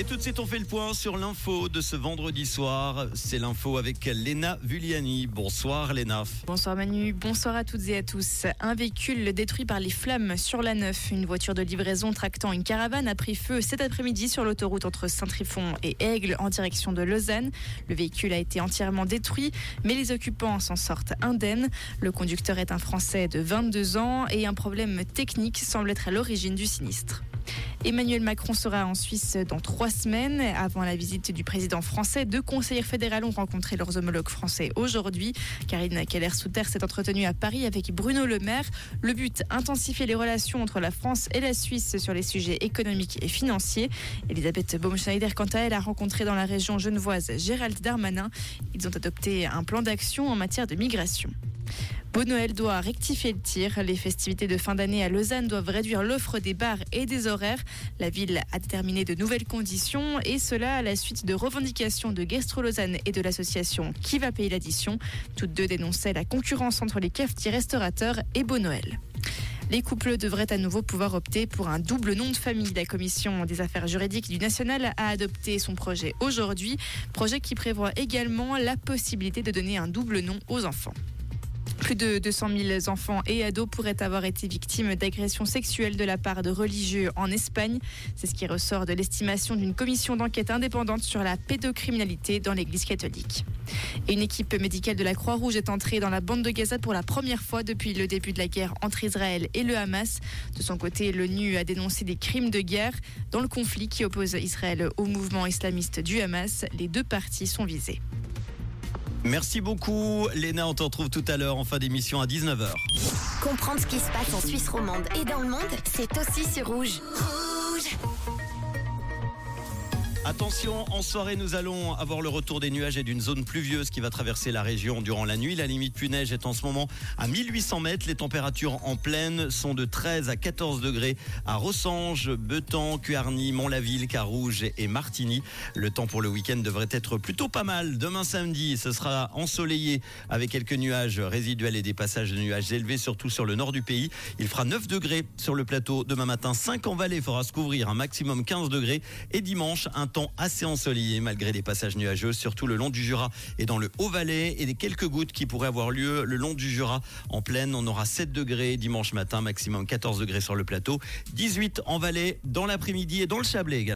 Et tout de suite, on fait le point sur l'info de ce vendredi soir. C'est l'info avec Léna Vulliani. Bonsoir Léna. Bonsoir Manu, bonsoir à toutes et à tous. Un véhicule détruit par les flammes sur la Neuf. Une voiture de livraison tractant une caravane a pris feu cet après-midi sur l'autoroute entre Saint-Trifon et Aigle en direction de Lausanne. Le véhicule a été entièrement détruit, mais les occupants s'en sortent indemnes. Le conducteur est un Français de 22 ans et un problème technique semble être à l'origine du sinistre. Emmanuel Macron sera en Suisse dans trois semaines. Avant la visite du président français, deux conseillers fédéraux ont rencontré leurs homologues français aujourd'hui. Karine Keller-Souter s'est entretenue à Paris avec Bruno Le Maire. Le but, intensifier les relations entre la France et la Suisse sur les sujets économiques et financiers. Elisabeth Baumschneider, quant à elle, a rencontré dans la région genevoise Gérald Darmanin. Ils ont adopté un plan d'action en matière de migration. Beau Noël doit rectifier le tir. Les festivités de fin d'année à Lausanne doivent réduire l'offre des bars et des horaires. La ville a déterminé de nouvelles conditions et cela à la suite de revendications de Gastro Lausanne et de l'association Qui va payer l'addition. Toutes deux dénonçaient la concurrence entre les cafetiers restaurateurs et Beau Noël. Les couples devraient à nouveau pouvoir opter pour un double nom de famille. La commission des affaires juridiques du National a adopté son projet aujourd'hui, projet qui prévoit également la possibilité de donner un double nom aux enfants. Plus de 200 000 enfants et ados pourraient avoir été victimes d'agressions sexuelles de la part de religieux en Espagne. C'est ce qui ressort de l'estimation d'une commission d'enquête indépendante sur la pédocriminalité dans l'Église catholique. Une équipe médicale de la Croix-Rouge est entrée dans la bande de Gaza pour la première fois depuis le début de la guerre entre Israël et le Hamas. De son côté, l'ONU a dénoncé des crimes de guerre dans le conflit qui oppose Israël au mouvement islamiste du Hamas. Les deux parties sont visées. Merci beaucoup. Léna, on te retrouve tout à l'heure en fin d'émission à 19h. Comprendre ce qui se passe en Suisse romande et dans le monde, c'est aussi sur Rouge. Attention, en soirée, nous allons avoir le retour des nuages et d'une zone pluvieuse qui va traverser la région durant la nuit. La limite plus neige est en ce moment à 1800 mètres. Les températures en pleine sont de 13 à 14 degrés à Rossange, Betan, Cuarny, Mont-la-Ville, Carouge et Martigny. Le temps pour le week-end devrait être plutôt pas mal. Demain samedi, ce sera ensoleillé avec quelques nuages résiduels et des passages de nuages élevés, surtout sur le nord du pays. Il fera 9 degrés sur le plateau demain matin. 5 en vallée, il faudra se couvrir un maximum 15 degrés. Et dimanche, un assez ensoleillé malgré des passages nuageux, surtout le long du Jura et dans le Haut-Valais et des quelques gouttes qui pourraient avoir lieu le long du Jura en pleine. On aura 7 degrés dimanche matin, maximum 14 degrés sur le plateau, 18 en Valais dans l'après-midi et dans le Chablais également.